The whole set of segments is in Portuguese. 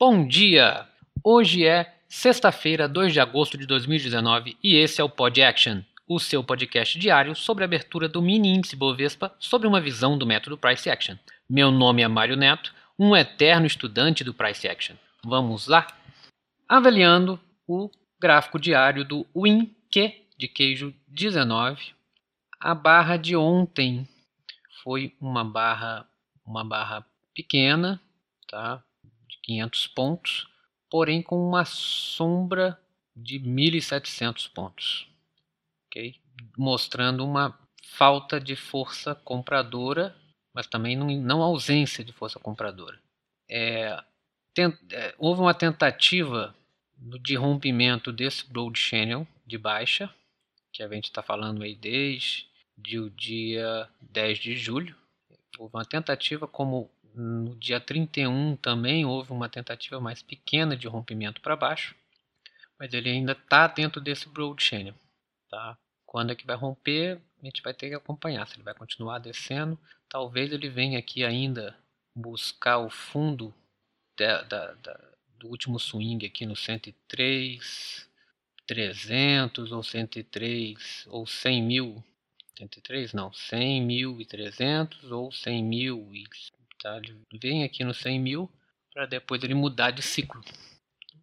Bom dia! Hoje é sexta-feira, 2 de agosto de 2019 e esse é o Pod Action, o seu podcast diário sobre a abertura do mini índice Bovespa sobre uma visão do método Price Action. Meu nome é Mário Neto, um eterno estudante do Price Action. Vamos lá? Avaliando o gráfico diário do WinQ de queijo 19, a barra de ontem foi uma barra uma barra pequena, tá? 500 pontos, porém com uma sombra de 1.700 pontos, ok? Mostrando uma falta de força compradora, mas também não, não ausência de força compradora. É, tent, é, houve uma tentativa de rompimento desse Broad Channel de baixa, que a gente está falando aí desde o dia 10 de julho. Houve uma tentativa como no dia 31 também houve uma tentativa mais pequena de rompimento para baixo, mas ele ainda está dentro desse broad channel. Tá? Quando é que vai romper, a gente vai ter que acompanhar. Se ele vai continuar descendo, talvez ele venha aqui ainda buscar o fundo da, da, da, do último swing aqui no 103, 300 ou 103 ou 100 mil 103 não, 100 mil e 300 ou 100 mil e Tá? Ele vem aqui no 100 mil para depois ele mudar de ciclo.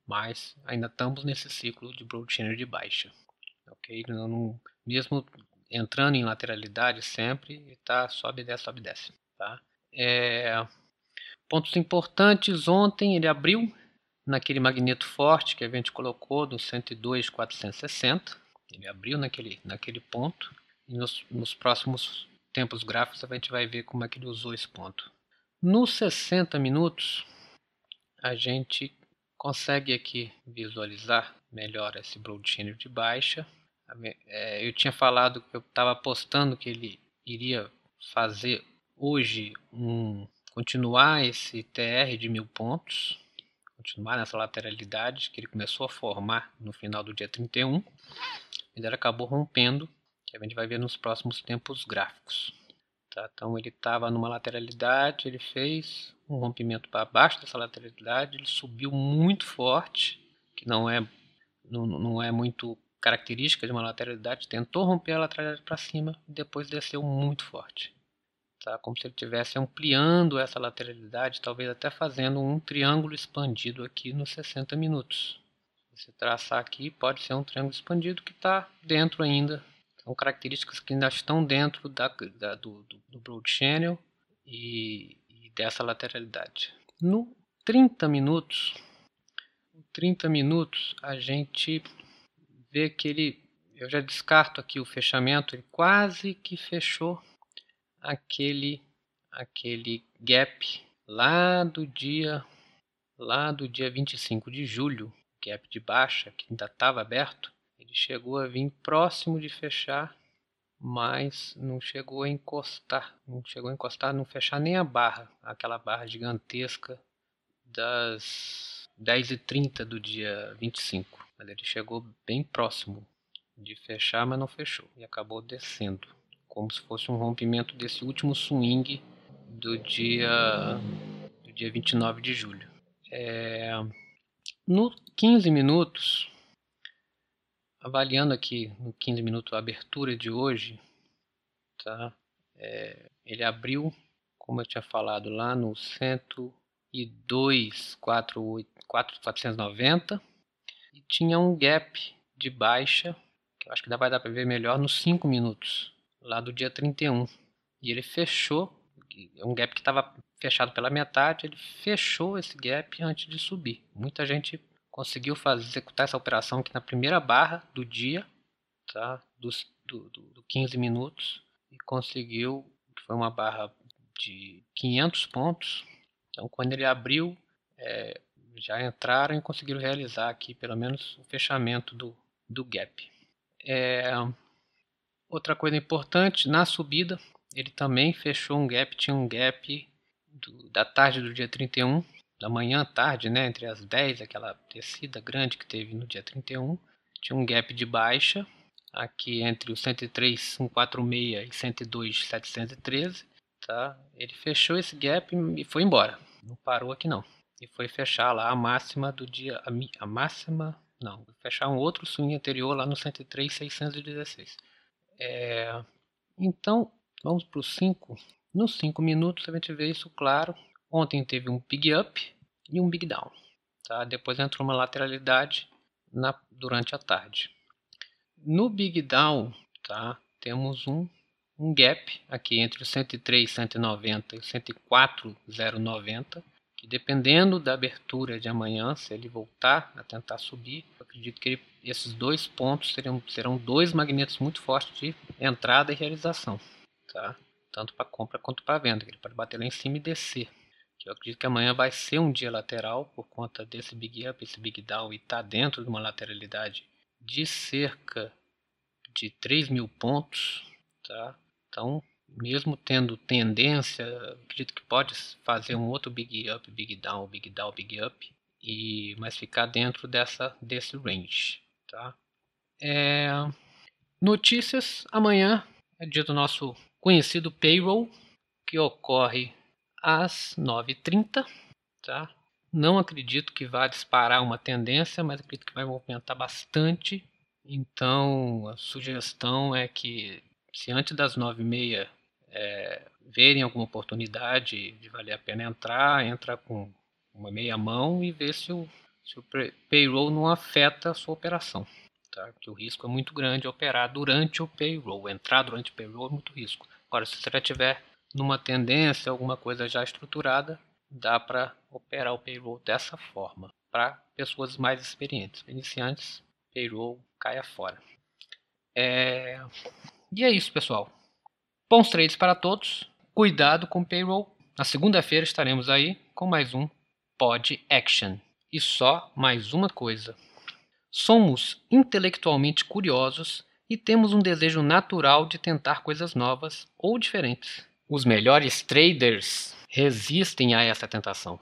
Mas ainda estamos nesse ciclo de broad channel de baixa. Ok? Não, não, mesmo entrando em lateralidade sempre, tá? sobe, desce, sobe, desce. Tá? É, pontos importantes, ontem ele abriu naquele magneto forte que a gente colocou do 102,460. Ele abriu naquele, naquele ponto. E nos, nos próximos tempos gráficos a gente vai ver como é que ele usou esse ponto. Nos 60 minutos, a gente consegue aqui visualizar melhor esse broad channel de baixa. É, eu tinha falado que eu estava apostando que ele iria fazer hoje um continuar esse TR de mil pontos, continuar nessa lateralidade que ele começou a formar no final do dia 31, ele acabou rompendo, que a gente vai ver nos próximos tempos gráficos. Tá? Então ele estava numa lateralidade, ele fez um rompimento para baixo dessa lateralidade, ele subiu muito forte, que não é, não, não é muito característica de uma lateralidade, tentou romper a lateralidade para cima e depois desceu muito forte. Tá? Como se ele estivesse ampliando essa lateralidade, talvez até fazendo um triângulo expandido aqui nos 60 minutos. Se traçar aqui, pode ser um triângulo expandido que está dentro ainda são características que ainda estão dentro da, da do, do, do, Broad Channel e, e, dessa lateralidade. No 30 minutos, 30 minutos a gente vê que ele, eu já descarto aqui o fechamento, ele quase que fechou aquele, aquele gap lá do dia lá do dia 25 de julho, gap de baixa que ainda estava aberto, ele chegou a vir próximo de fechar, mas não chegou a encostar. Não chegou a encostar, não fechar nem a barra, aquela barra gigantesca das 10h30 do dia 25. Mas ele chegou bem próximo de fechar, mas não fechou. E acabou descendo. Como se fosse um rompimento desse último swing do dia, do dia 29 de julho. É, no 15 minutos, avaliando aqui no 15 minutos a abertura de hoje, tá? É, ele abriu, como eu tinha falado lá no 102,490 e tinha um gap de baixa, que eu acho que vai dar para ver melhor nos 5 minutos, lá do dia 31. E ele fechou, é um gap que estava fechado pela metade, ele fechou esse gap antes de subir. Muita gente conseguiu fazer, executar essa operação aqui na primeira barra do dia, tá? Dos, do, do, do 15 minutos, e conseguiu, foi uma barra de 500 pontos. Então, quando ele abriu, é, já entraram e conseguiram realizar aqui pelo menos o fechamento do, do gap. É, outra coisa importante, na subida, ele também fechou um gap, tinha um gap do, da tarde do dia 31 da manhã à tarde, né, entre as 10, aquela descida grande que teve no dia 31, tinha um gap de baixa aqui entre o 103,146 e 102,713, tá? Ele fechou esse gap e foi embora, não parou aqui não. e foi fechar lá a máxima do dia, a, a máxima, não, fechar um outro swing anterior lá no 103,616. É, então, vamos para os 5. Nos 5 minutos a gente vê isso claro. Ontem teve um big up e um big down. Tá? Depois entrou uma lateralidade na, durante a tarde. No big down, tá? temos um, um gap aqui entre o 103,190 e o 104,090 que dependendo da abertura de amanhã, se ele voltar a tentar subir, acredito que ele, esses dois pontos serão, serão dois magnetos muito fortes de entrada e realização, tá? tanto para compra quanto para venda, ele pode bater lá em cima e descer. Eu acredito que amanhã vai ser um dia lateral por conta desse big up, esse big down e está dentro de uma lateralidade de cerca de 3 mil pontos, tá? Então mesmo tendo tendência, acredito que pode fazer um outro big up, big down, big down, big up, e mas ficar dentro dessa desse range, tá? É, notícias amanhã é dia do nosso conhecido payroll que ocorre às 9h30, tá? Não acredito que vá disparar uma tendência, mas acredito que vai movimentar bastante. Então, a sugestão é que se antes das 9h30 é, verem alguma oportunidade de valer a pena entrar, entra com uma meia mão e ver se o, se o payroll não afeta a sua operação. Tá? Porque o risco é muito grande operar durante o payroll. Entrar durante o payroll é muito risco. Agora, se você já tiver numa tendência, alguma coisa já estruturada, dá para operar o payroll dessa forma. Para pessoas mais experientes. Iniciantes, payroll caia fora. É... E é isso, pessoal. Bons trades para todos. Cuidado com o payroll. Na segunda-feira estaremos aí com mais um Pod Action. E só mais uma coisa. Somos intelectualmente curiosos e temos um desejo natural de tentar coisas novas ou diferentes. Os melhores traders resistem a essa tentação.